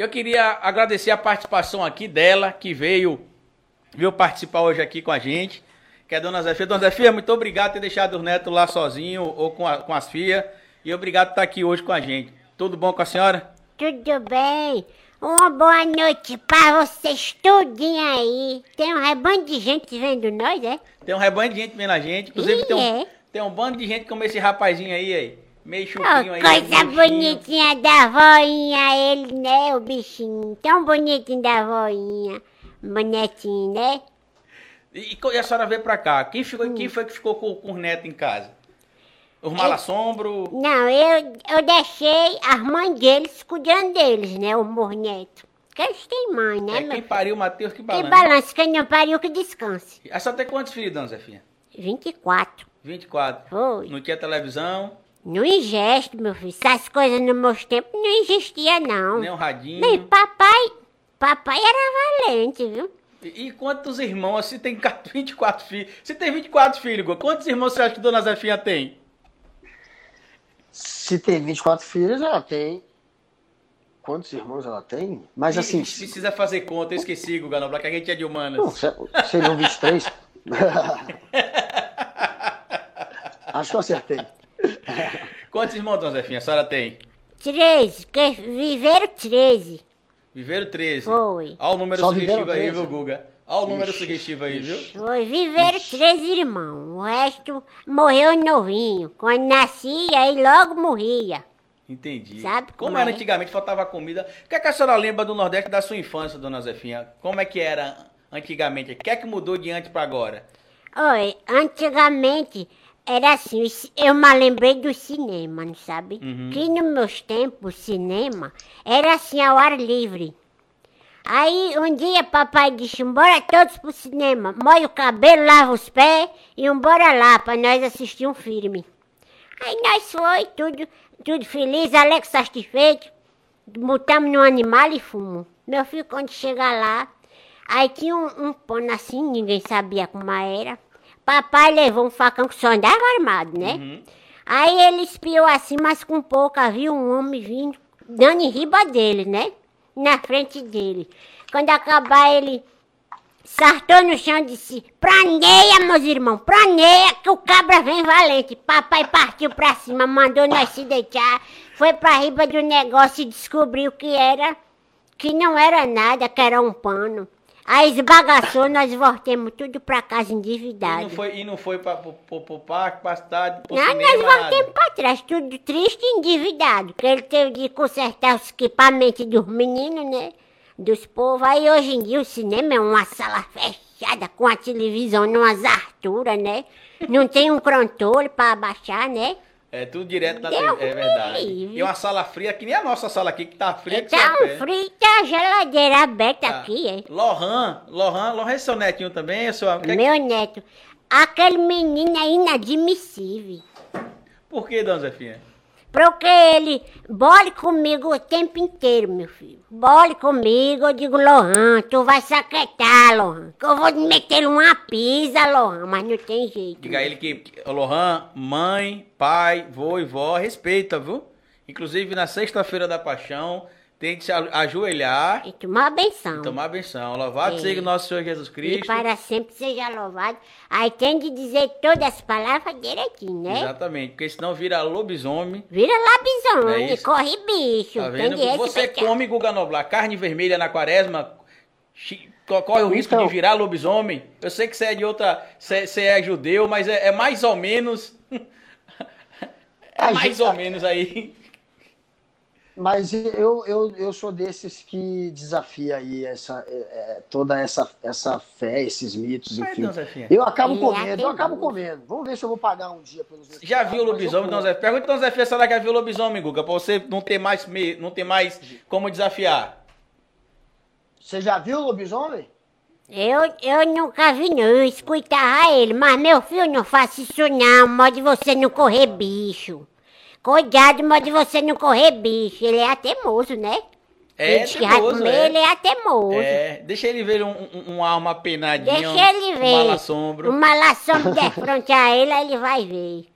Eu queria agradecer a participação aqui dela, que veio, veio participar hoje aqui com a gente, que é a Dona Zefia. Dona Zefia, muito obrigado por ter deixado os netos lá sozinho ou com, a, com as filhas. E obrigado por estar aqui hoje com a gente. Tudo bom com a senhora? Tudo bem. Uma boa noite pra vocês tudinho aí. Tem um rebanho de gente vendo nós, é? Tem um rebanho de gente vendo a gente. Inclusive tem, um, é? tem um bando de gente como esse rapazinho aí, aí. Meio Oh, chupinho aí. coisa bonitinha da voinha, ele, né, o bichinho. Tão bonitinho da voinha. Bonetinho, né? E, e a senhora veio pra cá. Quem, ficou, Hum. quem foi que ficou com, com os netos em casa? Os malassombros? Não, eu, eu deixei as mães deles cuidando deles, né, os meus netos. Porque eles têm mãe, né, É, quem pariu, Matheus, que Que balança. balanço, quem não pariu que descanse. A senhora tem quantos filhos, dona Zefinha? 24. 24. Foi. Não tinha televisão, Não ingeste, meu filho. Essas coisas nos meus tempos não existia, não. nem um radinho. Nem papai. Papai era valente, viu? E, e quantos irmãos? Assim, tem 24 filhos. Você tem 24 filhos. Quantos irmãos você acha que dona Zefinha tem? Se tem 24 filhos, ela tem. Quantos irmãos ela tem? Mas assim. Ih, Precisa fazer conta, eu esqueci, Guga Noblar, que a gente é de humanas. Não, se- seriam 23. Acho que eu acertei. Quantos irmãos, dona Zefinha, a senhora tem? 13. Que viveram 13. Viveram 13. Foi. Olha o número Só sugestivo aí, 13? viu, Guga? Olha o número Ixi, sugestivo aí, viu? Foi. Viveram 13 irmãos. O resto morreu novinho. Quando nascia, aí logo morria. Entendi. Sabe como como era é? antigamente, faltava comida. O que, é que a senhora lembra do Nordeste da sua infância, dona Zefinha? Como é que era antigamente? O que é que mudou de antes pra agora? Oi, antigamente era assim, eu me lembrei do cinema, não sabe? Uhum. Que nos meus tempos, o cinema era assim ao ar livre. Aí um dia papai disse, bora todos pro cinema, molha o cabelo, lava os pés e bora lá pra nós assistir um filme. Aí nós foi, tudo, tudo feliz, Alex satisfeito, botamos no animal e fumo. Meu filho, quando chega lá, aí tinha um, um pano assim, ninguém sabia como era. Papai levou um facão que só andava armado, né? Uhum. Aí ele espiou assim, mas com pouca, viu um homem vindo, dando em riba dele, né? Na frente dele. Quando acabar, ele sartou no chão e disse: Praneia, meus irmãos, praneia, que o cabra vem valente. Papai partiu pra cima, mandou nós se deitar, foi pra riba do negócio e descobriu que era, que não era nada, que era um pano. Aí esbagaçou, nós voltemos tudo pra casa E endividado. não foi, e não foi pra, pro, pro, parque, pra cidade, pro Não, cinema, nós nada. voltamos pra trás, tudo triste e endividado. Que ele teve de consertar os equipamentos dos meninos, né? Dos povos. Aí hoje em dia o cinema é uma sala fechada com a televisão numas alturas, né? Não tem um controle pra abaixar, né? É tudo direto na Deus TV, é verdade. livre. E uma sala fria, que nem a nossa sala aqui, que tá fria que Tá um frio, tá a geladeira aberta Tá. aqui, é. Lohan, Lohan, Lohan é seu netinho também, é seu... Meu neto. Aquele menino é inadmissível. Por que, dona Zefinha? Porque ele bole comigo o tempo inteiro, meu filho. Bole comigo, eu digo, Lohan, tu vai saquetar, Lohan. Que eu vou meter uma pisa, Lohan, mas não tem jeito. Diga a ele que, Lohan, mãe, pai, vô e vó, respeita, viu? Inclusive, na sexta-feira da paixão, tem que se ajoelhar E tomar benção. e tomar benção. Louvado É. seja o nosso Senhor Jesus E Cristo. para sempre seja louvado. Aí tem de dizer todas as palavras direitinho, né? Exatamente, porque senão vira lobisomem. Vira é lobisomem, isso? corre bicho. Tá vendo? Você respeitar. come, Guga Noblar, carne vermelha na quaresma, corre o risco Então. de virar lobisomem. Eu sei que você é de outra. Você você é judeu, mas é, é mais ou menos. É mais gente- ou menos aí. Mas eu, eu, eu sou desses que desafia aí essa, é, é, toda essa, essa fé, esses mitos, enfim. Zefinha, Eu acabo comendo, eu acabo comendo. Vamos ver se eu vou pagar um dia pelos meus Já viu o lobisomem. Dona Zé? Pergunta, Dona Zé, se ela já viu o lobisomem, Guga, pra você não ter mais, me- não ter mais como desafiar. Você já viu o lobisomem? Eu, eu nunca vi não, eu escutava ele, mas meu filho não faça isso não, modo de você não correr bicho. Cuidado, modo de você não correr bicho, ele é teimoso, né? É, ele teimoso, comer, é. ele é teimoso. É, deixa ele ver um, um, um alma penadinha, Deixa um, ele um ver. malassombro. Uma lação de frente a ele, aí ele vai ver.